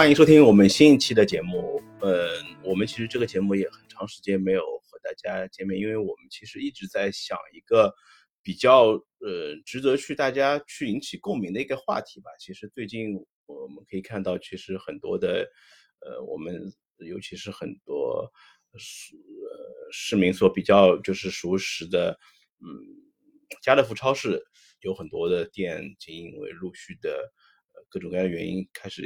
欢迎收听我们新一期的节目。呃，我们其实这个节目也很长时间没有和大家见面，因为我们其实一直在想一个比较呃值得去大家去引起共鸣的一个话题吧。其实最近我们可以看到，其实很多的呃，我们尤其是很多市呃市民所比较就是熟识的，嗯，家乐福超市有很多的店，经因为陆续的。各种各样的原因，开始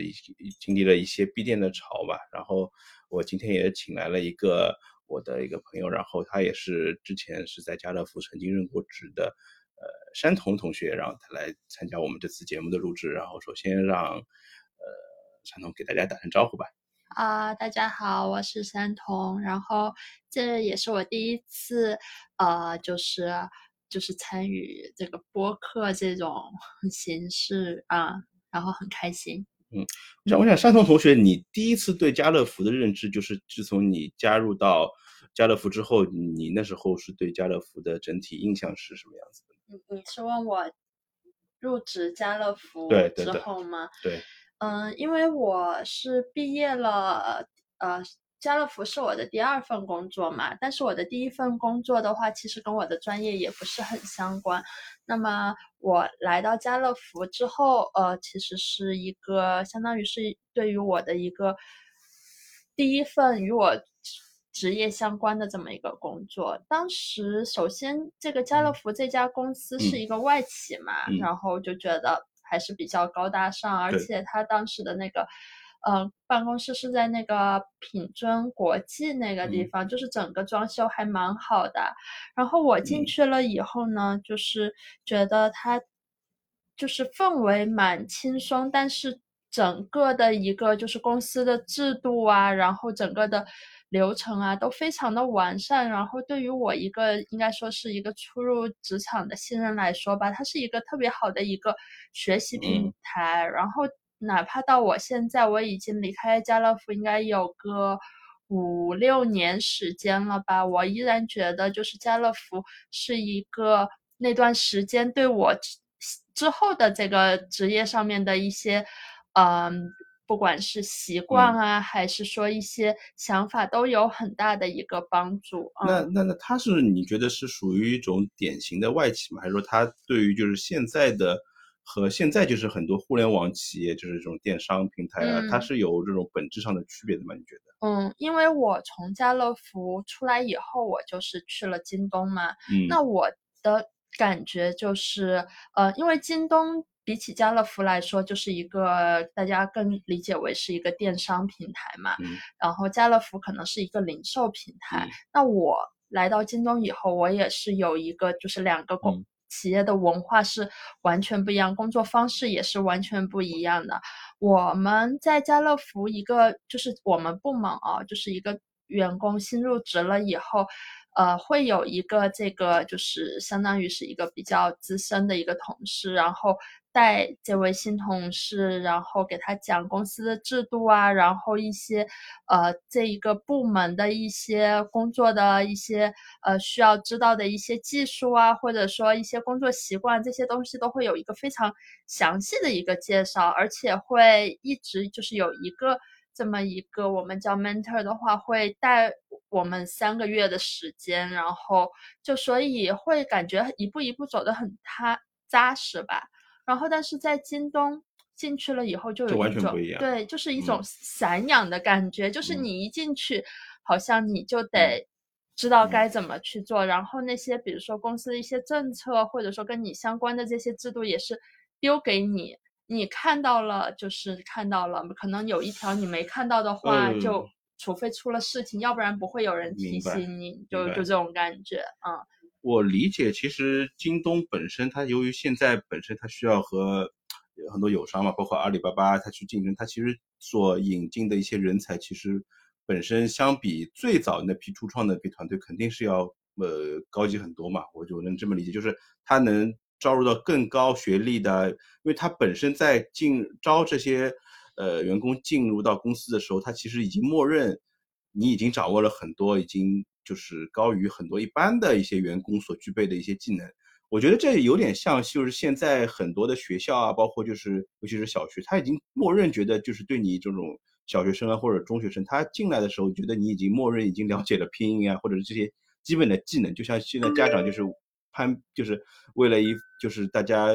经历了一些闭店的潮吧。然后我今天也请来了一个我的一个朋友，然后他也是之前是在家乐福曾经任过职的，呃，山童同学，然后他来参加我们这次节目的录制。然后首先让呃山童给大家打声招呼吧。啊，大家好，我是山童。然后这也是我第一次，呃，就是就是参与这个播客这种形式啊。然后很开心。嗯，我想，我想，山童同学，你第一次对家乐福的认知，就是自从你加入到家乐福之后，你那时候是对家乐福的整体印象是什么样子的？你你是问我入职家乐福之后吗？对，嗯，因为我是毕业了，呃。家乐福是我的第二份工作嘛，但是我的第一份工作的话，其实跟我的专业也不是很相关。那么我来到家乐福之后，呃，其实是一个相当于是对于我的一个第一份与我职业相关的这么一个工作。当时首先这个家乐福这家公司是一个外企嘛，然后就觉得还是比较高大上，而且他当时的那个。呃，办公室是在那个品尊国际那个地方，就是整个装修还蛮好的。然后我进去了以后呢，就是觉得它就是氛围蛮轻松，但是整个的一个就是公司的制度啊，然后整个的流程啊都非常的完善。然后对于我一个应该说是一个初入职场的新人来说吧，它是一个特别好的一个学习平台。然后。哪怕到我现在，我已经离开家乐福应该有个五六年时间了吧，我依然觉得就是家乐福是一个那段时间对我之后的这个职业上面的一些，嗯，不管是习惯啊，还是说一些想法，都有很大的一个帮助。那那那他是你觉得是属于一种典型的外企吗？还是说他对于就是现在的？和现在就是很多互联网企业，就是这种电商平台啊，它是有这种本质上的区别的吗？你觉得？嗯，因为我从家乐福出来以后，我就是去了京东嘛。嗯。那我的感觉就是，呃，因为京东比起家乐福来说，就是一个大家更理解为是一个电商平台嘛。嗯。然后家乐福可能是一个零售平台。那我来到京东以后，我也是有一个就是两个公。企业的文化是完全不一样，工作方式也是完全不一样的。我们在家乐福一个就是我们部门啊，就是一个员工新入职了以后。呃，会有一个这个，就是相当于是一个比较资深的一个同事，然后带这位新同事，然后给他讲公司的制度啊，然后一些呃这一个部门的一些工作的一些呃需要知道的一些技术啊，或者说一些工作习惯，这些东西都会有一个非常详细的一个介绍，而且会一直就是有一个。这么一个我们叫 mentor 的话，会带我们三个月的时间，然后就所以会感觉一步一步走得很踏扎实吧。然后但是在京东进去了以后，就有一种对，就是一种散养的感觉，就是你一进去，好像你就得知道该怎么去做，然后那些比如说公司的一些政策，或者说跟你相关的这些制度，也是丢给你。你看到了，就是看到了，可能有一条你没看到的话，就除非出了事情，要不然不会有人提醒你，就就这种感觉啊。我理解，其实京东本身，它由于现在本身它需要和很多友商嘛，包括阿里巴巴，它去竞争，它其实所引进的一些人才，其实本身相比最早那批初创的批团队，肯定是要呃高级很多嘛。我就能这么理解，就是它能。招入到更高学历的，因为它本身在进招这些呃员工进入到公司的时候，他其实已经默认你已经掌握了很多，已经就是高于很多一般的一些员工所具备的一些技能。我觉得这有点像，就是现在很多的学校啊，包括就是尤其是小学，他已经默认觉得就是对你这种小学生啊或者中学生，他进来的时候觉得你已经默认已经了解了拼音啊，或者是这些基本的技能，就像现在家长就是攀，就是为了一就是大家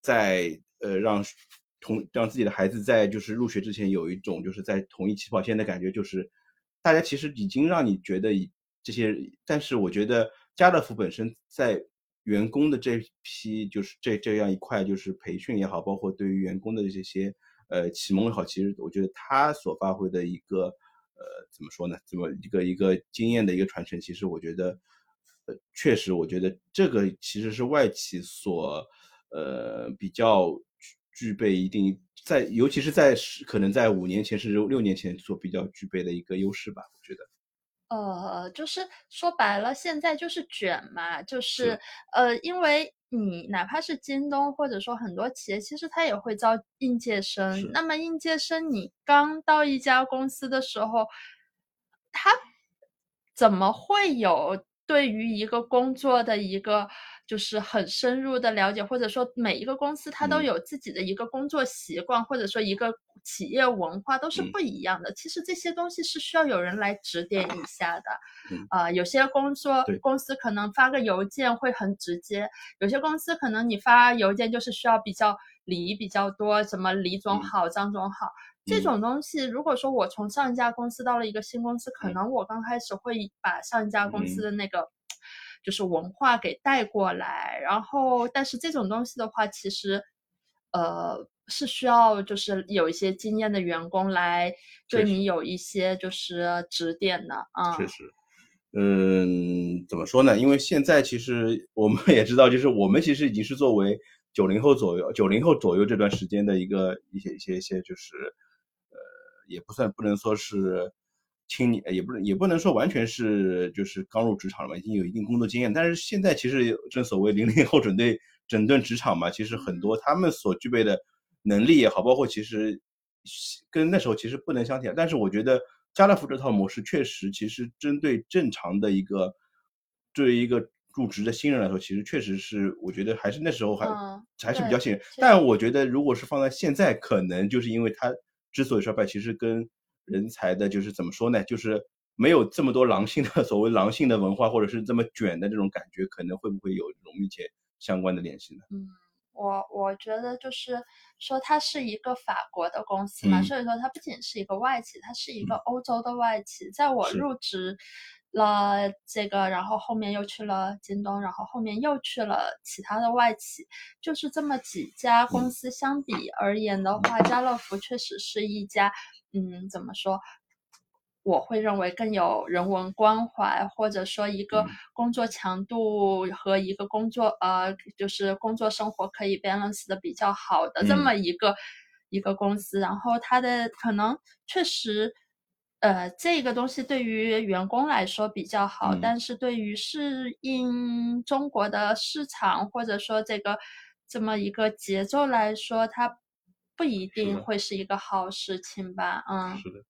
在呃让同让自己的孩子在就是入学之前有一种就是在同一起跑线的感觉，就是大家其实已经让你觉得这些，但是我觉得家乐福本身在。员工的这批就是这这样一块，就是培训也好，包括对于员工的这些呃启蒙也好，其实我觉得他所发挥的一个呃怎么说呢？这么一个一个经验的一个传承，其实我觉得呃确实，我觉得这个其实是外企所呃比较具备一定在，尤其是在可能在五年前甚至六年前所比较具备的一个优势吧，我觉得。呃，就是说白了，现在就是卷嘛，就是呃，因为你哪怕是京东，或者说很多企业，其实它也会招应届生。那么应届生，你刚到一家公司的时候，他怎么会有对于一个工作的一个？就是很深入的了解，或者说每一个公司它都有自己的一个工作习惯，或者说一个企业文化都是不一样的。其实这些东西是需要有人来指点一下的。啊，有些工作公司可能发个邮件会很直接，有些公司可能你发邮件就是需要比较礼仪比较多，什么李总好、张总好这种东西。如果说我从上一家公司到了一个新公司，可能我刚开始会把上一家公司的那个。就是文化给带过来，然后，但是这种东西的话，其实，呃，是需要就是有一些经验的员工来对你有一些就是指点的啊。确实，嗯，怎么说呢？因为现在其实我们也知道，就是我们其实已经是作为九零后左右、九零后左右这段时间的一个一些一些一些，就是呃，也不算不能说是。青年也不能也不能说完全是就是刚入职场了嘛，已经有一定工作经验。但是现在其实正所谓零零后准备整顿职场嘛，其实很多他们所具备的能力也好，包括其实跟那时候其实不能相提。但是我觉得家乐福这套模式确实，其实针对正常的一个对于一个入职的新人来说，其实确实是我觉得还是那时候还还是比较信任。但我觉得如果是放在现在，可能就是因为他之所以衰败，其实跟人才的就是怎么说呢？就是没有这么多狼性的 所谓狼性的文化，或者是这么卷的这种感觉，可能会不会有这种密切相关的联系呢？嗯，我我觉得就是说，它是一个法国的公司嘛，所以说它不仅是一个外企，它是一个欧洲的外企。在我入职了这个，然后后面又去了京东，然后后面又去了其他的外企，就是这么几家公司相比而言的话，家乐福确实是一家。嗯，怎么说？我会认为更有人文关怀，或者说一个工作强度和一个工作呃，就是工作生活可以 balance 的比较好的这么一个一个公司。然后它的可能确实，呃，这个东西对于员工来说比较好，但是对于适应中国的市场或者说这个这么一个节奏来说，它。不一定会是一个好事情吧？嗯，是的。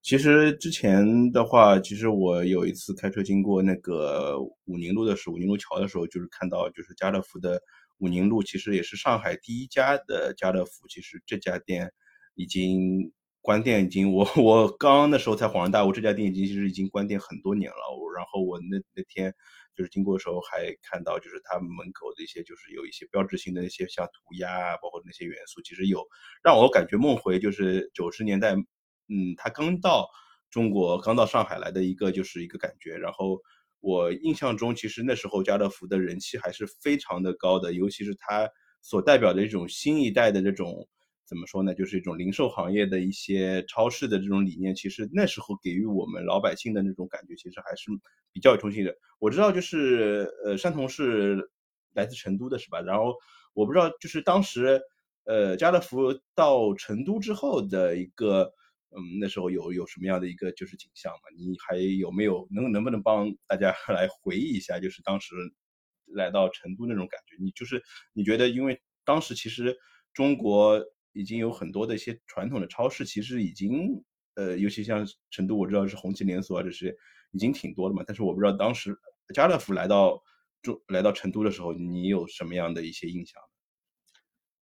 其实之前的话，其实我有一次开车经过那个武宁路的时候，武宁路桥的时候，就是看到就是家乐福的武宁路，其实也是上海第一家的家乐福。其实这家店已经关店，已经我 我刚刚那时候才恍然大悟，这家店已经其实已经关店很多年了。然后我那那天。就是经过的时候还看到，就是他门口的一些，就是有一些标志性的一些像涂鸦啊，包括那些元素，其实有让我感觉梦回就是九十年代，嗯，他刚到中国，刚到上海来的一个就是一个感觉。然后我印象中，其实那时候家乐福的人气还是非常的高的，尤其是它所代表的一种新一代的这种。怎么说呢？就是一种零售行业的一些超市的这种理念，其实那时候给予我们老百姓的那种感觉，其实还是比较有冲击的。我知道，就是呃，山童是来自成都的，是吧？然后我不知道，就是当时呃，家乐福到成都之后的一个，嗯，那时候有有什么样的一个就是景象嘛？你还有没有能能不能帮大家 来回忆一下，就是当时来到成都那种感觉？你就是你觉得，因为当时其实中国。已经有很多的一些传统的超市，其实已经，呃，尤其像成都，我知道是红旗连锁啊，这些已经挺多的嘛。但是我不知道当时家乐福来到中来到成都的时候，你有什么样的一些印象？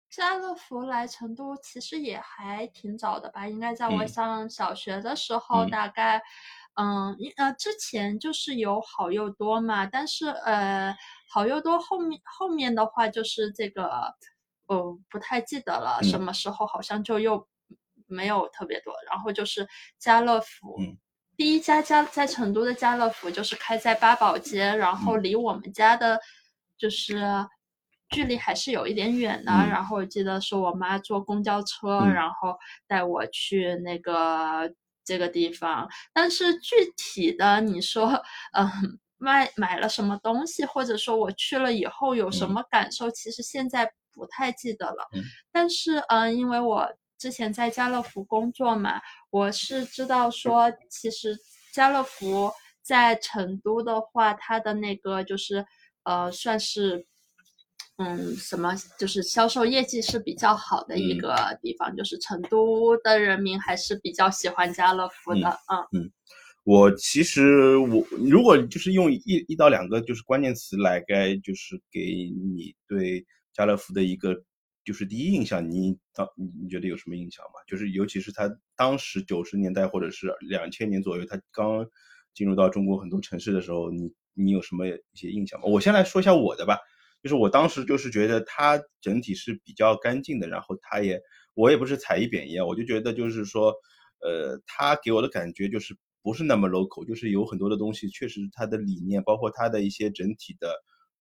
家乐福来成都其实也还挺早的吧，应该在我上小学的时候，大概，嗯，呃，之前就是有好又多嘛，但是呃，好又多后面后面的话就是这个，哦，不太记得了，什么时候好像就又没有特别多，然后就是家乐福，第一家家在成都的家乐福就是开在八宝街，然后离我们家的，就是。距离还是有一点远的，然后我记得是我妈坐公交车，然后带我去那个这个地方。但是具体的，你说，嗯，买买了什么东西，或者说我去了以后有什么感受，其实现在不太记得了。但是，嗯，因为我之前在家乐福工作嘛，我是知道说，其实家乐福在成都的话，它的那个就是，呃，算是。嗯，什么就是销售业绩是比较好的一个地方，就是成都的人民还是比较喜欢家乐福的。嗯嗯，我其实我如果就是用一一到两个就是关键词来该就是给你对家乐福的一个就是第一印象，你当你你觉得有什么印象吗？就是尤其是他当时九十年代或者是两千年左右，他刚进入到中国很多城市的时候，你你有什么一些印象吗？我先来说一下我的吧。就是我当时就是觉得它整体是比较干净的，然后它也我也不是踩一贬一啊，我就觉得就是说，呃，它给我的感觉就是不是那么 local，就是有很多的东西确实它的理念，包括它的一些整体的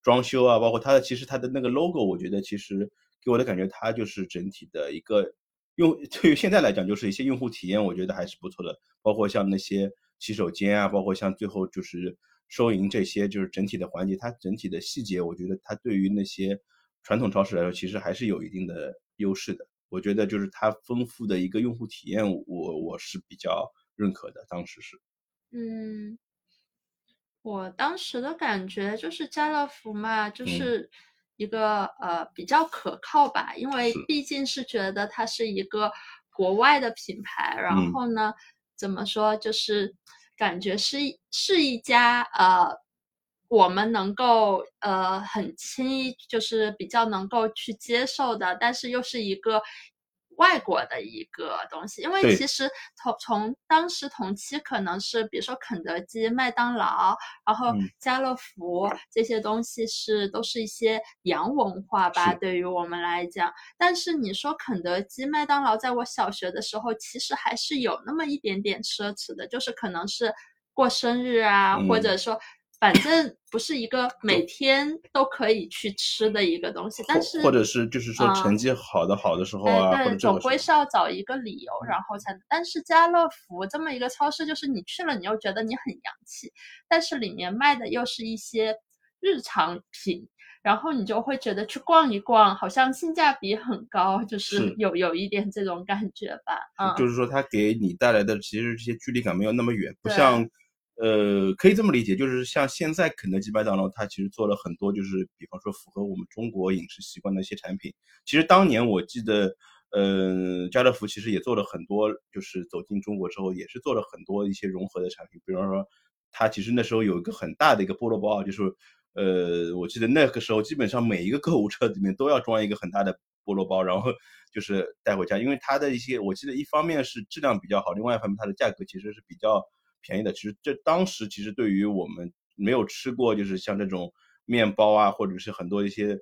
装修啊，包括它的其实它的那个 logo，我觉得其实给我的感觉它就是整体的一个用对于现在来讲就是一些用户体验，我觉得还是不错的，包括像那些洗手间啊，包括像最后就是。收银这些就是整体的环节，它整体的细节，我觉得它对于那些传统超市来说，其实还是有一定的优势的。我觉得就是它丰富的一个用户体验，我我是比较认可的。当时是，嗯，我当时的感觉就是家乐福嘛，就是一个呃比较可靠吧，因为毕竟是觉得它是一个国外的品牌，然后呢，怎么说就是。感觉是是一家呃，我们能够呃很轻易就是比较能够去接受的，但是又是一个。外国的一个东西，因为其实从从当时同期可能是，比如说肯德基、麦当劳，然后家乐福这些东西是都是一些洋文化吧，对于我们来讲。但是你说肯德基、麦当劳，在我小学的时候，其实还是有那么一点点奢侈的，就是可能是过生日啊，或者说。反正不是一个每天都可以去吃的一个东西，但是或者是就是说成绩好的好的时候啊，对，总归是要找一个理由，然后才。但是家乐福这么一个超市，就是你去了，你又觉得你很洋气，但是里面卖的又是一些日常品，然后你就会觉得去逛一逛，好像性价比很高，就是有有一点这种感觉吧。嗯，就是说它给你带来的其实这些距离感没有那么远，不像。呃，可以这么理解，就是像现在肯德基、麦当劳，它其实做了很多，就是比方说符合我们中国饮食习惯的一些产品。其实当年我记得，呃，家乐福其实也做了很多，就是走进中国之后，也是做了很多一些融合的产品。比方说，它其实那时候有一个很大的一个菠萝包，就是，呃，我记得那个时候基本上每一个购物车里面都要装一个很大的菠萝包，然后就是带回家，因为它的一些，我记得一方面是质量比较好，另外一方面它的价格其实是比较。便宜的，其实这当时其实对于我们没有吃过，就是像这种面包啊，或者是很多一些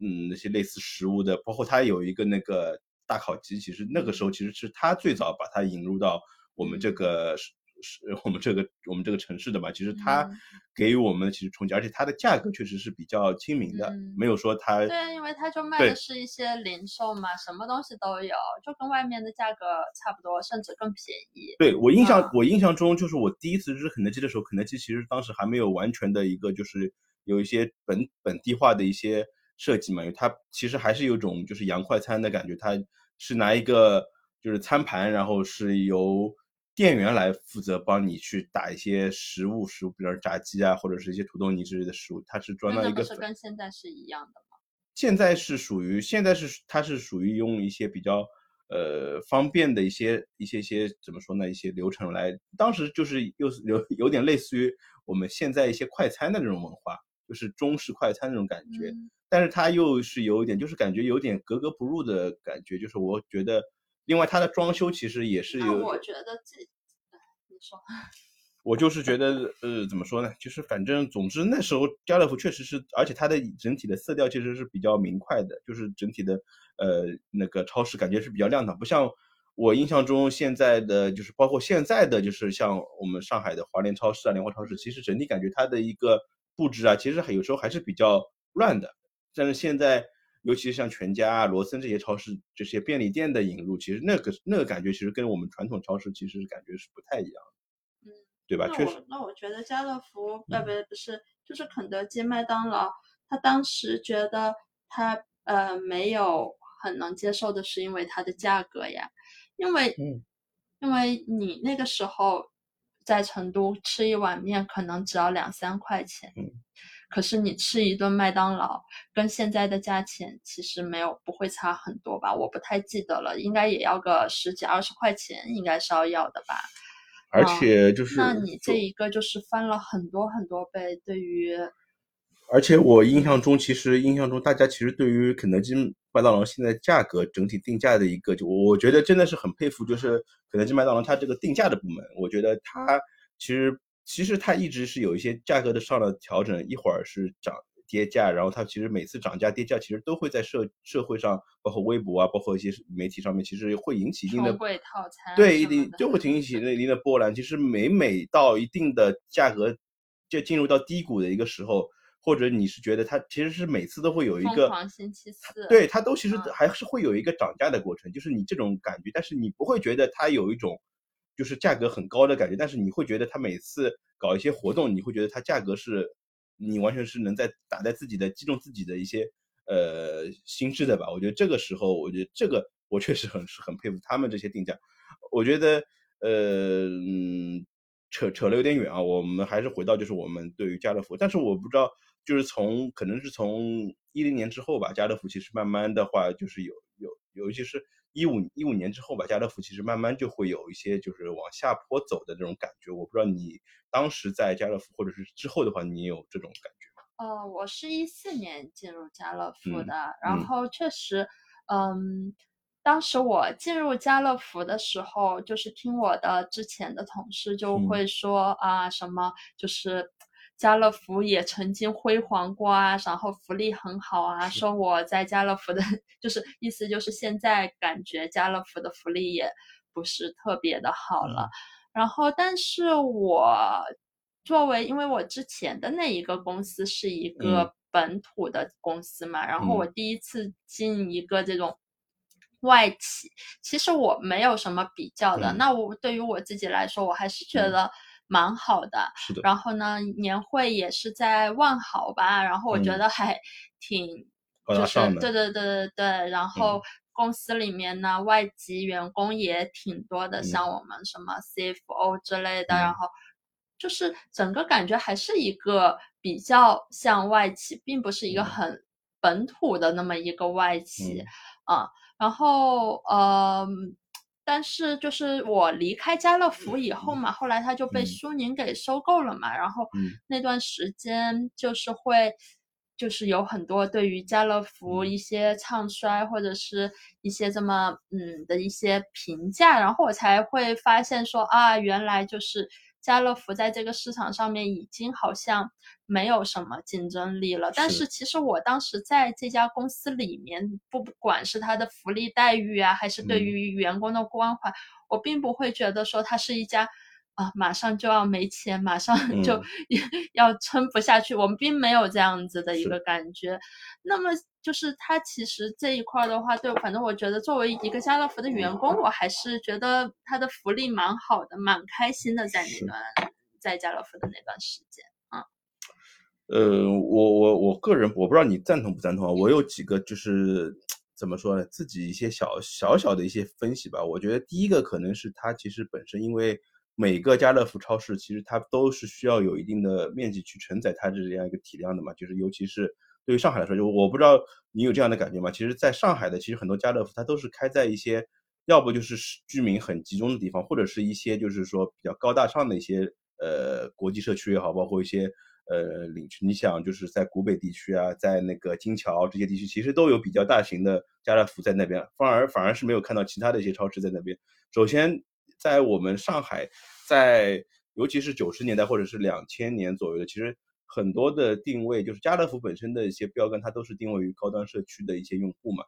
嗯那些类似食物的，包括它有一个那个大烤鸡，其实那个时候其实是它最早把它引入到我们这个。是 我们这个我们这个城市的嘛，其实它给予我们其实冲击，而且它的价格确实是比较亲民的，没有说它对，因为它就卖的是一些零售嘛，什么东西都有，就跟外面的价格差不多，甚至更便宜。对我印象，我印象中就是我第一次吃肯德基的时候，肯德基其实当时还没有完全的一个就是有一些本本地化的一些设计嘛，因为它其实还是有种就是洋快餐的感觉，它是拿一个就是餐盘，然后是由。店员来负责帮你去打一些食物，食物比如炸鸡啊，或者是一些土豆泥之类的食物，它是装到一个。是跟现在是一样的吗？现在是属于现在是它是属于用一些比较呃方便的一些一些些怎么说呢？一些流程来，当时就是又有 有点类似于我们现在一些快餐的这种文化，就是中式快餐那种感觉，但是它又是有一点，就是感觉有点格格不入的感觉。就是我觉得，另外它的装修其实也是有。我觉得这，你说。我就是觉得，呃，怎么说呢？就是反正总之那时候家乐福确实是，而且它的整体的色调其实是比较明快的，就是整体的，呃，那个超市感觉是比较亮堂，不像我印象中现在的，就是包括现在的，就是像我们上海的华联超市啊、联华超市，其实整体感觉它的一个布置啊，其实还有时候还是比较乱的。但是现在，尤其是像全家啊、罗森这些超市、这些便利店的引入，其实那个那个感觉其实跟我们传统超市其实感觉是不太一样的。对吧？确实，那我觉得家乐福，呃，不不是，就是肯德基、麦当劳，他当时觉得他呃没有很能接受的是因为它的价格呀，因为，因为你那个时候在成都吃一碗面可能只要两三块钱，可是你吃一顿麦当劳跟现在的价钱其实没有不会差很多吧？我不太记得了，应该也要个十几二十块钱，应该是要要的吧。而且就是，那你这一个就是翻了很多很多倍。对于，而且我印象中，其实印象中大家其实对于肯德基、麦当劳现在价格整体定价的一个，就我觉得真的是很佩服，就是肯德基、麦当劳它这个定价的部门，我觉得它其实其实它一直是有一些价格的上的调整，一会儿是涨。跌价，然后它其实每次涨价跌价，其实都会在社社会上，包括微博啊，包括一些媒体上面，其实会引起一定的套餐，对，一定就会引起一定的波澜。其实每每到一定的价格就进入到低谷的一个时候，或者你是觉得它其实是每次都会有一个星期四，对它都其实还是会有一个涨价的过程，就是你这种感觉，但是你不会觉得它有一种就是价格很高的感觉，但是你会觉得它每次搞一些活动，你会觉得它价格是。你完全是能在打在自己的击中自己的一些呃心智的吧？我觉得这个时候，我觉得这个我确实很是很佩服他们这些定价。我觉得呃扯扯了有点远啊，我们还是回到就是我们对于家乐福，但是我不知道就是从可能是从一零年之后吧，家乐福其实慢慢的话就是有有尤其是一五一五年之后吧，家乐福其实慢慢就会有一些就是往下坡走的这种感觉。我不知道你。当时在家乐福，或者是之后的话，你有这种感觉吗？呃，我是一四年进入家乐福的，然后确实，嗯，当时我进入家乐福的时候，就是听我的之前的同事就会说啊，什么就是家乐福也曾经辉煌过啊，然后福利很好啊，说我在家乐福的，就是意思就是现在感觉家乐福的福利也不是特别的好了。然后，但是我作为，因为我之前的那一个公司是一个本土的公司嘛，然后我第一次进一个这种外企，其实我没有什么比较的。那我对于我自己来说，我还是觉得蛮好的。是的。然后呢，年会也是在万豪吧，然后我觉得还挺，就是对对对对对，然后。公司里面呢，外籍员工也挺多的，像我们什么 CFO 之类的，然后就是整个感觉还是一个比较像外企，并不是一个很本土的那么一个外企啊。然后呃，但是就是我离开家乐福以后嘛，后来他就被苏宁给收购了嘛，然后那段时间就是会。就是有很多对于家乐福一些唱衰或者是一些这么嗯的一些评价，然后我才会发现说啊，原来就是家乐福在这个市场上面已经好像没有什么竞争力了。但是其实我当时在这家公司里面，不管是它的福利待遇啊，还是对于员工的关怀，我并不会觉得说它是一家。啊，马上就要没钱，马上就要撑不下去。我们并没有这样子的一个感觉。那么，就是他其实这一块的话，对，反正我觉得作为一个家乐福的员工，我还是觉得他的福利蛮好的，蛮开心的，在那段在家乐福的那段时间啊。呃，我我我个人我不知道你赞同不赞同啊。我有几个就是怎么说呢，自己一些小小小的一些分析吧。我觉得第一个可能是他其实本身因为。每个家乐福超市其实它都是需要有一定的面积去承载它的这样一个体量的嘛，就是尤其是对于上海来说，就我不知道你有这样的感觉吗？其实，在上海的其实很多家乐福它都是开在一些要不就是居民很集中的地方，或者是一些就是说比较高大上的一些呃国际社区也好，包括一些呃领区。你想，就是在古北地区啊，在那个金桥这些地区，其实都有比较大型的家乐福在那边，反而反而是没有看到其他的一些超市在那边。首先，在我们上海，在尤其是九十年代或者是两千年左右的，其实很多的定位就是家乐福本身的一些标杆，它都是定位于高端社区的一些用户嘛。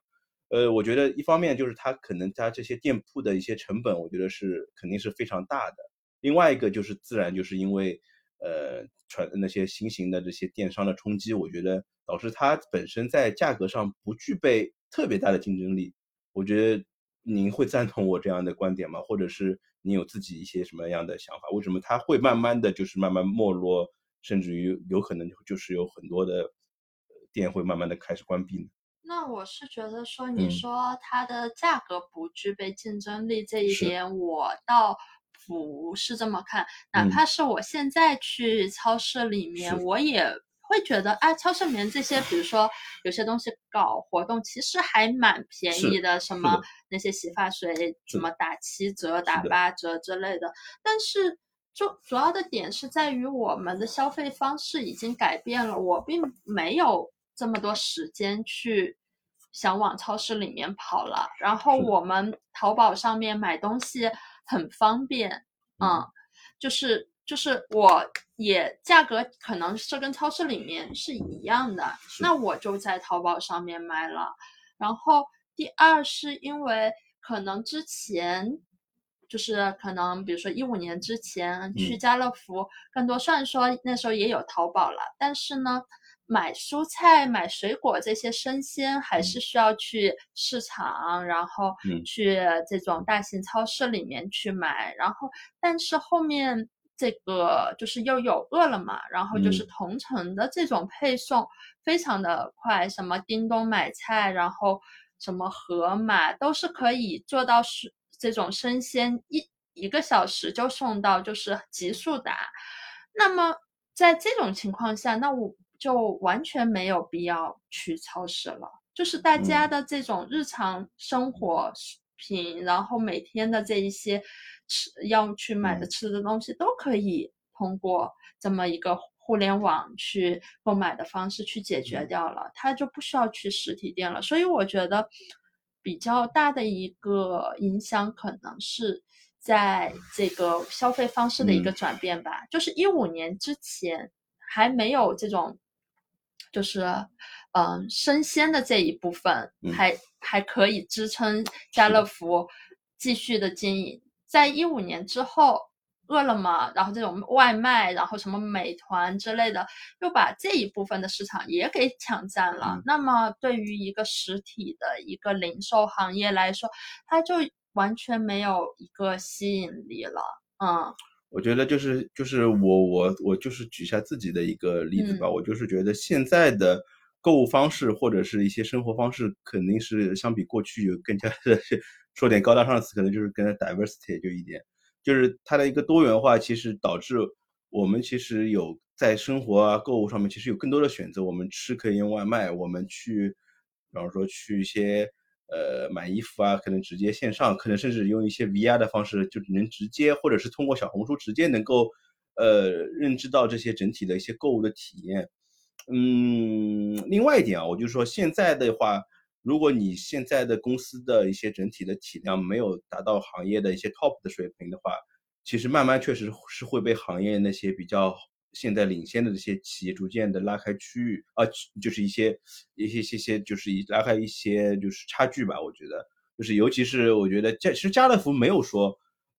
呃，我觉得一方面就是它可能它这些店铺的一些成本，我觉得是肯定是非常大的。另外一个就是自然就是因为呃传那些新型的这些电商的冲击，我觉得导致它本身在价格上不具备特别大的竞争力。我觉得您会赞同我这样的观点吗？或者是你有自己一些什么样的想法？为什么它会慢慢的就是慢慢没落，甚至于有可能就是有很多的店会慢慢的开始关闭呢？那我是觉得说，你说它的价格不具备竞争力这一点，我倒不是这么看。哪怕是我现在去超市里面，我也会觉得，哎，超市里面这些，比如说有些东西搞活动，其实还蛮便宜的，什么那些洗发水，什么打七折、打八折之类的。但是，就主要的点是在于我们的消费方式已经改变了，我并没有这么多时间去。想往超市里面跑了，然后我们淘宝上面买东西很方便，嗯，就是就是我也价格可能是跟超市里面是一样的，那我就在淘宝上面买了。然后第二是因为可能之前就是可能比如说一五年之前去家乐福更多，虽然说那时候也有淘宝了，但是呢。买蔬菜、买水果这些生鲜，还是需要去市场，然后去这种大型超市里面去买。然后，但是后面这个就是又有饿了么，然后就是同城的这种配送非常的快，什么叮咚买菜，然后什么盒马都是可以做到是这种生鲜一一个小时就送到，就是极速达。那么在这种情况下，那我。就完全没有必要去超市了，就是大家的这种日常生活品，然后每天的这一些吃要去买的吃的东西，都可以通过这么一个互联网去购买的方式去解决掉了，它就不需要去实体店了。所以我觉得比较大的一个影响，可能是在这个消费方式的一个转变吧，就是一五年之前还没有这种。就是，嗯，生鲜的这一部分还还可以支撑家乐福继续的经营。在一五年之后，饿了么，然后这种外卖，然后什么美团之类的，又把这一部分的市场也给抢占了。那么，对于一个实体的一个零售行业来说，它就完全没有一个吸引力了。嗯。我觉得就是就是我我我就是举下自己的一个例子吧，我就是觉得现在的购物方式或者是一些生活方式，肯定是相比过去有更加的说点高大上的词，可能就是更 diversity 就一点，就是它的一个多元化，其实导致我们其实有在生活啊购物上面其实有更多的选择，我们吃可以用外卖，我们去，比方说去一些。呃，买衣服啊，可能直接线上，可能甚至用一些 VR 的方式，就能直接，或者是通过小红书直接能够，呃，认知到这些整体的一些购物的体验。嗯，另外一点啊，我就说现在的话，如果你现在的公司的一些整体的体量没有达到行业的一些 top 的水平的话，其实慢慢确实是会被行业那些比较。现在领先的这些企业逐渐的拉开区域啊，就是一些一些些些，就是一拉开一些就是差距吧。我觉得，就是尤其是我觉得家其实家乐福没有说，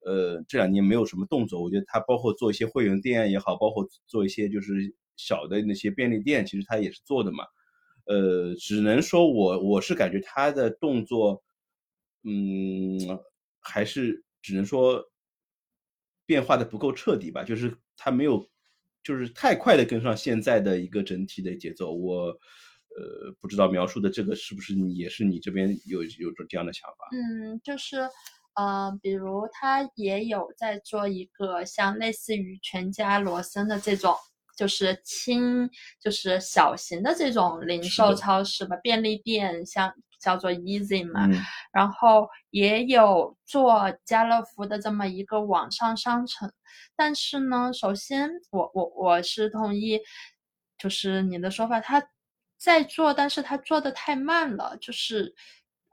呃，这两年没有什么动作。我觉得它包括做一些会员店也好，包括做一些就是小的那些便利店，其实它也是做的嘛。呃，只能说我我是感觉他的动作，嗯，还是只能说变化的不够彻底吧，就是他没有。就是太快的跟上现在的一个整体的节奏，我呃不知道描述的这个是不是你也是你这边有有着这样的想法？嗯，就是呃，比如他也有在做一个像类似于全家、罗森的这种，就是轻就是小型的这种零售超市吧，便利店，像叫做 Easy 嘛，然后也有做家乐福的这么一个网上商城。但是呢，首先我我我是同意，就是你的说法，他在做，但是他做的太慢了，就是。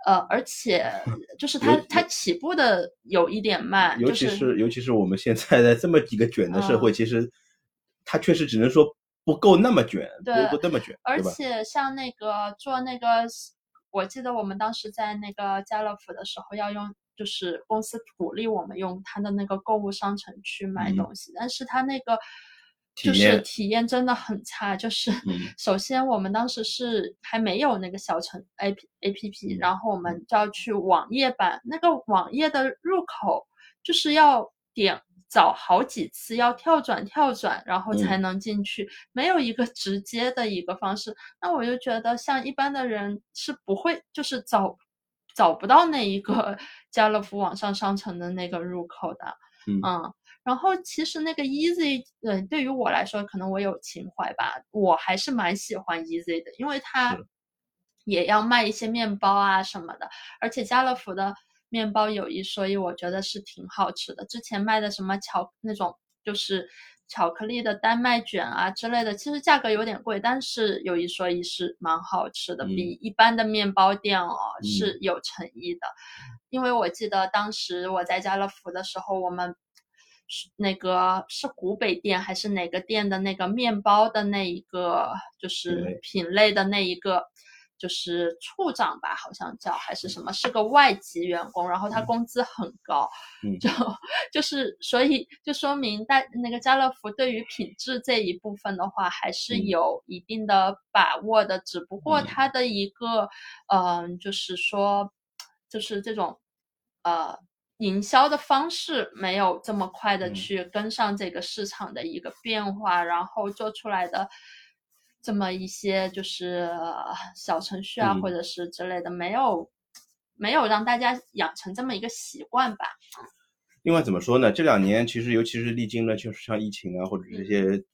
呃，而且 就是他他起步的有一点慢，尤其是尤其是我们现在在这么几个卷的社会，其实它确实只能说不够那么卷，不不那么卷，而且像那个做那个，我记得我们当时在那个家乐福的时候，要用就是公司鼓励我们用它的那个购物商城去买东西，但是它那个。就是体验真的很差，就是首先我们当时是还没有那个小程 A P A P P，然后我们就要去网页版，那个网页的入口就是要点找好几次，要跳转跳转，然后才能进去，没有一个直接的一个方式。那我就觉得像一般的人是不会，就是找找不到那一个 家乐福网上商城的那个入口的，嗯。然后其实那个 Easy，嗯，对于我来说，可能我有情怀吧，我还是蛮喜欢 Easy 的，因为它也要卖一些面包啊什么的，而且家乐福的面包有一说一，我觉得是挺好吃的。之前卖的什么巧那种就是巧克力的丹麦卷啊之类的，其实价格有点贵，但是有一说一是蛮好吃的，比一般的面包店哦是有诚意的。因为我记得当时我在家乐福的时候，我们。是那个是湖北店还是哪个店的那个面包的那一个就是品类的那一个就是处长吧，好像叫还是什么，是个外籍员工，然后他工资很高，就就是所以就说明大那个家乐福对于品质这一部分的话还是有一定的把握的，只不过他的一个嗯就是说就是这种呃。营销的方式没有这么快的去跟上这个市场的一个变化，然后做出来的这么一些就是小程序啊，或者是之类的，没有没有让大家养成这么一个习惯吧。另外怎么说呢？这两年其实尤其是历经了就是像疫情啊，或者这些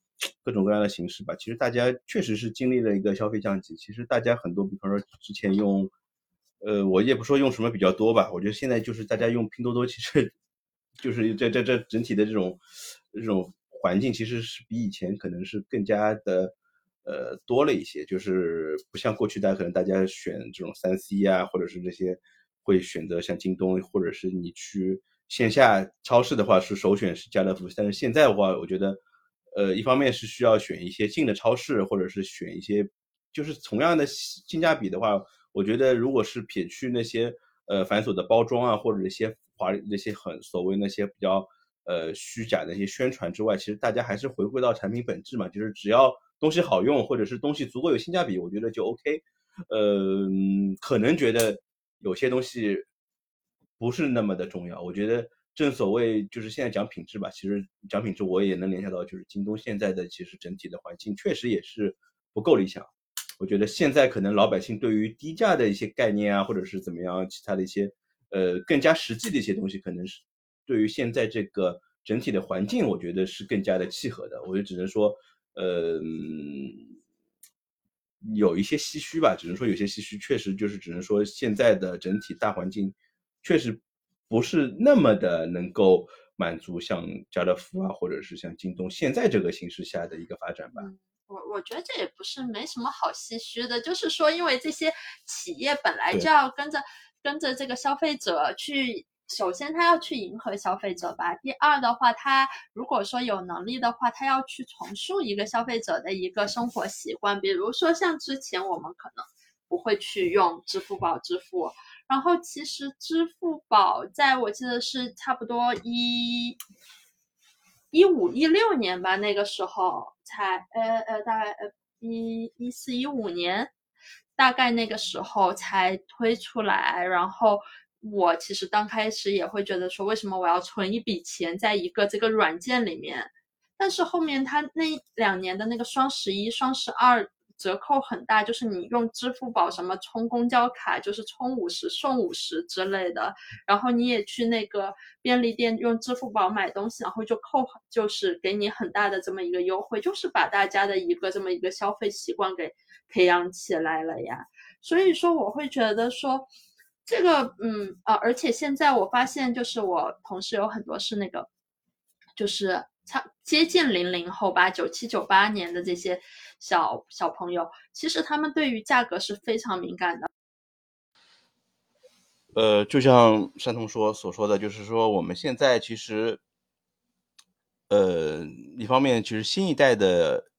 各种各样的形式吧，其实大家确实是经历了一个消费降级。其实大家很多，比方说之前用。呃，我也不说用什么比较多吧，我觉得现在就是大家用拼多多，其实就是这这这整体的这种这种环境，其实是比以前可能是更加的呃多了一些，就是不像过去大家可能大家选这种三 C 啊，或者是这些会选择像京东，或者是你去线下超市的话是首选是家乐福，但是现在的话，我觉得呃一方面是需要选一些近的超市，或者是选一些就是同样的性价比的话。我觉得，如果是撇去那些呃繁琐的包装啊，或者一些华那些很所谓那些比较呃虚假的一些宣传之外，其实大家还是回归到产品本质嘛，就是只要东西好用，或者是东西足够有性价比，我觉得就 OK。呃，可能觉得有些东西不是那么的重要。我觉得正所谓就是现在讲品质吧，其实讲品质我也能联想到，就是京东现在的其实整体的环境确实也是不够理想。我觉得现在可能老百姓对于低价的一些概念啊，或者是怎么样，其他的一些呃更加实际的一些东西，可能是对于现在这个整体的环境，我觉得是更加的契合的。我就只能说，呃，有一些唏嘘吧，只能说有些唏嘘，确实就是只能说现在的整体大环境确实不是那么的能够满足像家乐福啊，或者是像京东现在这个形势下的一个发展吧。我我觉得这也不是没什么好唏嘘的，就是说，因为这些企业本来就要跟着跟着这个消费者去，首先他要去迎合消费者吧。第二的话，他如果说有能力的话，他要去重塑一个消费者的一个生活习惯，比如说像之前我们可能不会去用支付宝支付，然后其实支付宝在我记得是差不多一。一五一六年吧，那个时候才呃呃，大概呃一一四一五年，大概那个时候才推出来。然后我其实刚开始也会觉得说，为什么我要存一笔钱在一个这个软件里面？但是后面他那两年的那个双十一、双十二折扣很大，就是你用支付宝什么充公交卡，就是充五十送五十之类的。然后你也去那个便利店用支付宝买东西，然后就扣，就是给你很大的这么一个优惠，就是把大家的一个这么一个消费习惯给培养起来了呀。所以说，我会觉得说，这个，嗯啊，而且现在我发现，就是我同事有很多是那个，就是差接近零零后吧，九七九八年的这些小小朋友，其实他们对于价格是非常敏感的。呃，就像山童说所说的，就是说我们现在其实，呃，一方面其实新一代的。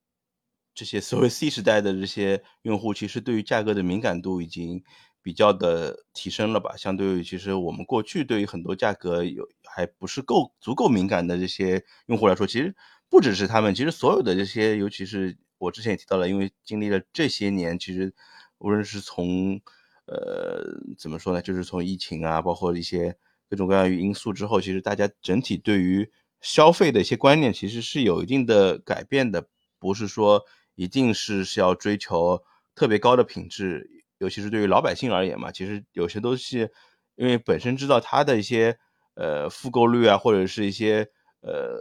这些所谓 C 时代的这些用户，其实对于价格的敏感度已经比较的提升了吧？相对于其实我们过去对于很多价格有还不是够足够敏感的这些用户来说，其实不只是他们，其实所有的这些，尤其是我之前也提到了，因为经历了这些年，其实无论是从呃怎么说呢，就是从疫情啊，包括一些各种各样因素之后，其实大家整体对于消费的一些观念，其实是有一定的改变的，不是说。一定是是要追求特别高的品质，尤其是对于老百姓而言嘛。其实有些东西，因为本身知道它的一些呃复购率啊，或者是一些呃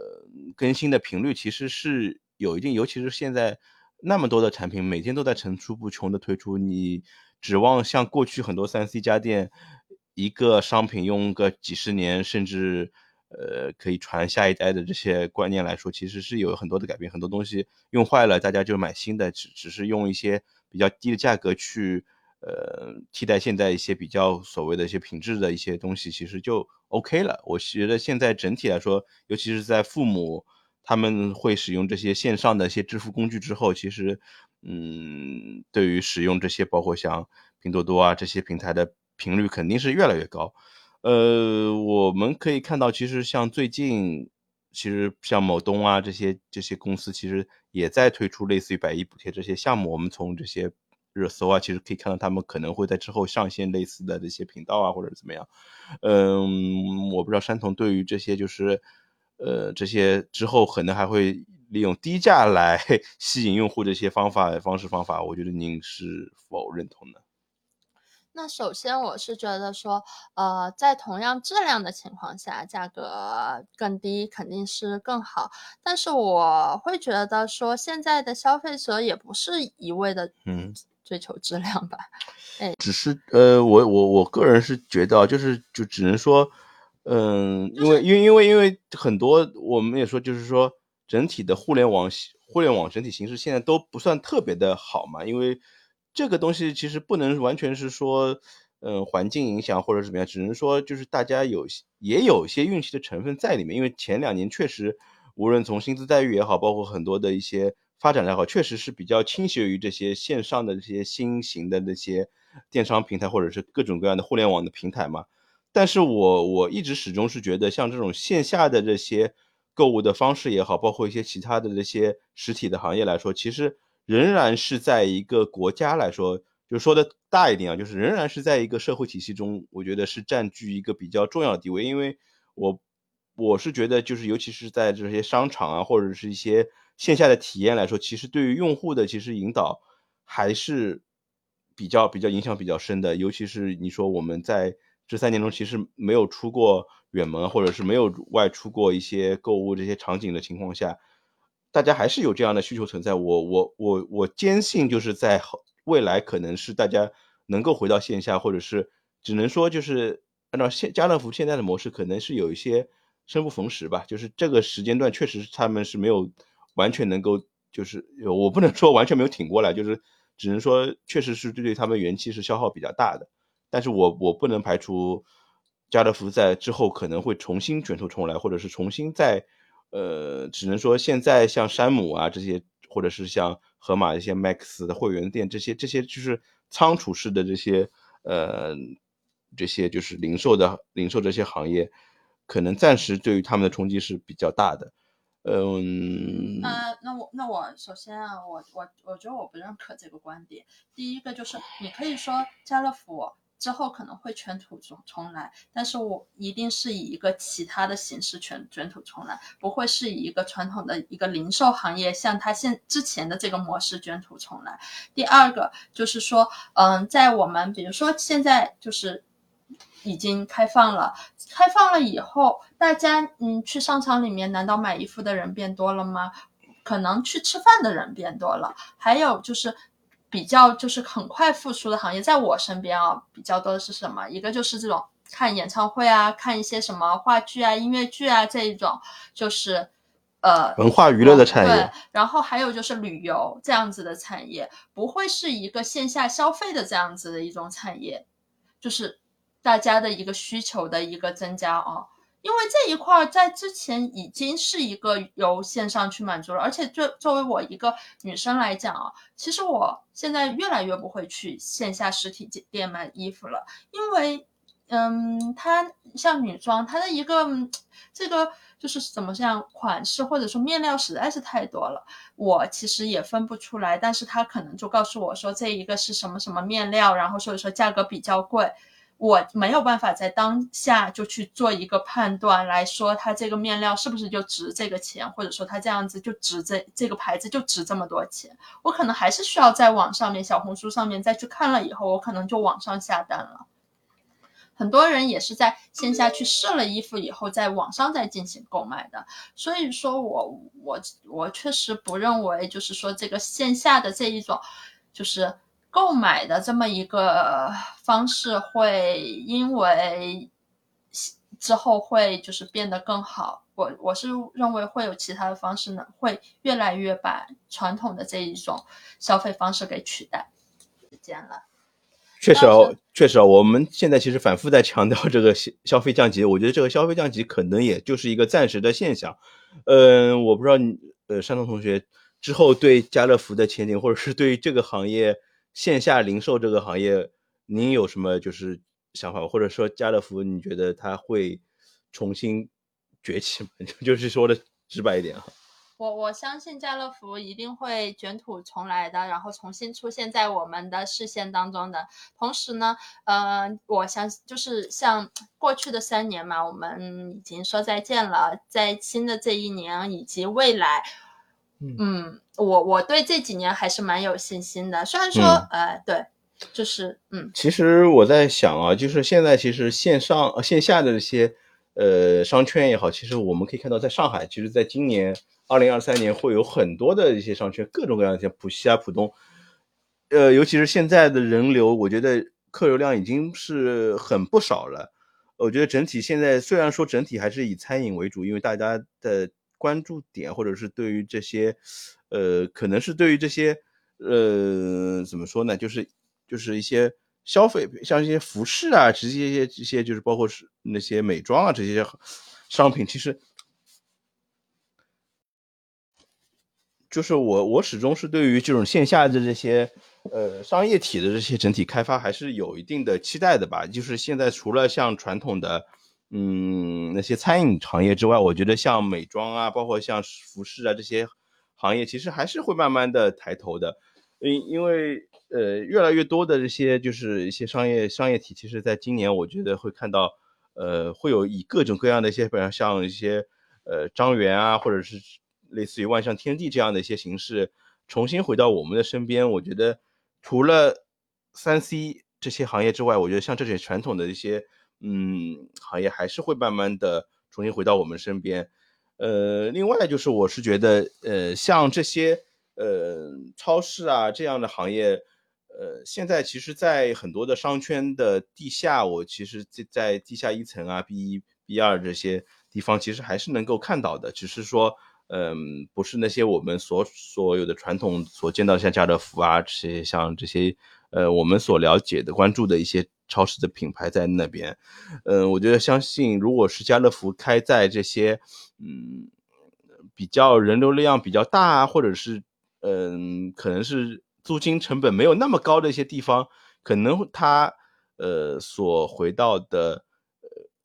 更新的频率，其实是有一定。尤其是现在那么多的产品，每天都在层出不穷的推出，你指望像过去很多三 C 家电一个商品用个几十年，甚至。呃，可以传下一代的这些观念来说，其实是有很多的改变。很多东西用坏了，大家就买新的，只只是用一些比较低的价格去呃替代现在一些比较所谓的一些品质的一些东西，其实就 OK 了。我觉得现在整体来说，尤其是在父母他们会使用这些线上的一些支付工具之后，其实嗯，对于使用这些包括像拼多多啊这些平台的频率肯定是越来越高。呃，我们可以看到，其实像最近，其实像某东啊这些这些公司，其实也在推出类似于百亿补贴这些项目。我们从这些热搜啊，其实可以看到他们可能会在之后上线类似的这些频道啊，或者怎么样。嗯，我不知道山童对于这些就是，呃，这些之后可能还会利用低价来 吸引用户这些方法方式方法，我觉得您是否认同呢？那首先我是觉得说，呃，在同样质量的情况下，价格更低肯定是更好。但是我会觉得说，现在的消费者也不是一味的嗯追求质量吧，哎，只是呃，我我我个人是觉得，就是就只能说，嗯，因为因为因为因为很多我们也说，就是说整体的互联网互联网整体形势现在都不算特别的好嘛，因为。这个东西其实不能完全是说，嗯，环境影响或者怎么样，只能说就是大家有也有一些运气的成分在里面。因为前两年确实，无论从薪资待遇也好，包括很多的一些发展也好，确实是比较倾斜于这些线上的这些新型的那些电商平台或者是各种各样的互联网的平台嘛。但是我我一直始终是觉得，像这种线下的这些购物的方式也好，包括一些其他的这些实体的行业来说，其实。仍然是在一个国家来说，就说的大一点啊，就是仍然是在一个社会体系中，我觉得是占据一个比较重要的地位。因为我我是觉得，就是尤其是在这些商场啊，或者是一些线下的体验来说，其实对于用户的其实引导还是比较比较影响比较深的。尤其是你说我们在这三年中，其实没有出过远门，或者是没有外出过一些购物这些场景的情况下。大家还是有这样的需求存在，我我我我坚信，就是在未来可能是大家能够回到线下，或者是只能说就是按照现家乐福现在的模式，可能是有一些生不逢时吧。就是这个时间段确实他们是没有完全能够，就是我不能说完全没有挺过来，就是只能说确实是对他们元气是消耗比较大的。但是我我不能排除家乐福在之后可能会重新卷土重来，或者是重新再。呃，只能说现在像山姆啊这些，或者是像盒马一些 Max 的会员店，这些这些就是仓储式的这些，呃，这些就是零售的零售这些行业，可能暂时对于他们的冲击是比较大的。嗯，那那我那我首先啊，我我我觉得我不认可这个观点。第一个就是你可以说家乐福。之后可能会卷土重重来，但是我一定是以一个其他的形式卷卷土重来，不会是以一个传统的一个零售行业像它现之前的这个模式卷土重来。第二个就是说，嗯，在我们比如说现在就是已经开放了，开放了以后，大家嗯去商场里面，难道买衣服的人变多了吗？可能去吃饭的人变多了，还有就是。比较就是很快复苏的行业，在我身边啊，比较多的是什么？一个就是这种看演唱会啊，看一些什么话剧啊、音乐剧啊这一种，就是呃文化娱乐的产业。对，然后还有就是旅游这样子的产业，不会是一个线下消费的这样子的一种产业，就是大家的一个需求的一个增加啊。因为这一块在之前已经是一个由线上去满足了，而且作作为我一个女生来讲啊，其实我现在越来越不会去线下实体店买衣服了，因为，嗯，它像女装，它的一个这个就是怎么样款式或者说面料实在是太多了，我其实也分不出来，但是他可能就告诉我说这一个是什么什么面料，然后所以说价格比较贵。我没有办法在当下就去做一个判断，来说它这个面料是不是就值这个钱，或者说它这样子就值这这个牌子就值这么多钱。我可能还是需要在网上面、小红书上面再去看了以后，我可能就网上下单了。很多人也是在线下去试了衣服以后，在网上再进行购买的。所以说我我我确实不认为，就是说这个线下的这一种，就是。购买的这么一个方式会因为之后会就是变得更好，我我是认为会有其他的方式呢，会越来越把传统的这一种消费方式给取代。时间了，确实哦，确实哦，我们现在其实反复在强调这个消消费降级，我觉得这个消费降级可能也就是一个暂时的现象。嗯，我不知道你呃山东同学之后对家乐福的前景，或者是对于这个行业。线下零售这个行业，您有什么就是想法，或者说家乐福，你觉得它会重新崛起吗？就是说的直白一点哈。我我相信家乐福一定会卷土重来的，然后重新出现在我们的视线当中的。同时呢，呃，我相信就是像过去的三年嘛，我们已经说再见了，在新的这一年以及未来。嗯，我我对这几年还是蛮有信心的。虽然说，呃，对，就是嗯。其实我在想啊，就是现在其实线上、线下的这些呃商圈也好，其实我们可以看到，在上海，其实在今年二零二三年会有很多的一些商圈，各种各样的，像浦西啊、浦东，呃，尤其是现在的人流，我觉得客流量已经是很不少了。我觉得整体现在虽然说整体还是以餐饮为主，因为大家的。关注点，或者是对于这些，呃，可能是对于这些，呃，怎么说呢？就是就是一些消费，像一些服饰啊，这些一些这些，就是包括是那些美妆啊这些商品，其实，就是我我始终是对于这种线下的这些，呃，商业体的这些整体开发还是有一定的期待的吧。就是现在除了像传统的。嗯，那些餐饮行业之外，我觉得像美妆啊，包括像服饰啊这些行业，其实还是会慢慢的抬头的。因因为呃，越来越多的这些就是一些商业商业体，其实在今年我觉得会看到，呃，会有以各种各样的一些，比如像一些呃张园啊，或者是类似于万象天地这样的一些形式，重新回到我们的身边。我觉得除了三 C 这些行业之外，我觉得像这些传统的一些。嗯，行业还是会慢慢的重新回到我们身边。呃，另外就是我是觉得，呃，像这些呃超市啊这样的行业，呃，现在其实，在很多的商圈的地下，我其实在在地下一层啊、B 一、B 二这些地方，其实还是能够看到的。只是说，嗯，不是那些我们所所有的传统所见到像家乐福啊这些像这些，呃，我们所了解的、关注的一些。超市的品牌在那边，嗯，我觉得相信，如果是家乐福开在这些，嗯，比较人流量比较大，或者是，嗯，可能是租金成本没有那么高的一些地方，可能它，呃，所回到的，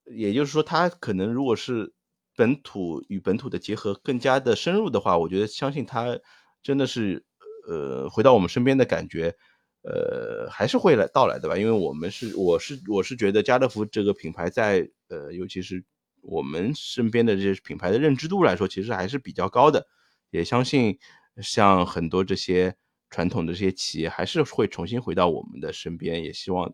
呃，也就是说，它可能如果是本土与本土的结合更加的深入的话，我觉得相信它真的是，呃，回到我们身边的感觉。呃，还是会来到来的吧，因为我们是，我是我是觉得家乐福这个品牌在呃，尤其是我们身边的这些品牌的认知度来说，其实还是比较高的，也相信像很多这些传统的这些企业还是会重新回到我们的身边，也希望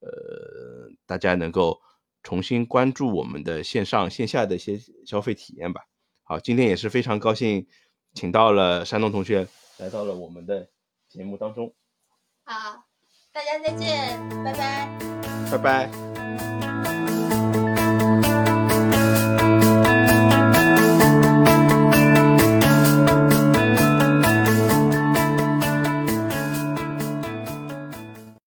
呃大家能够重新关注我们的线上线下的一些消费体验吧。好，今天也是非常高兴，请到了山东同学来到了我们的节目当中。好，大家再见，拜拜，拜拜。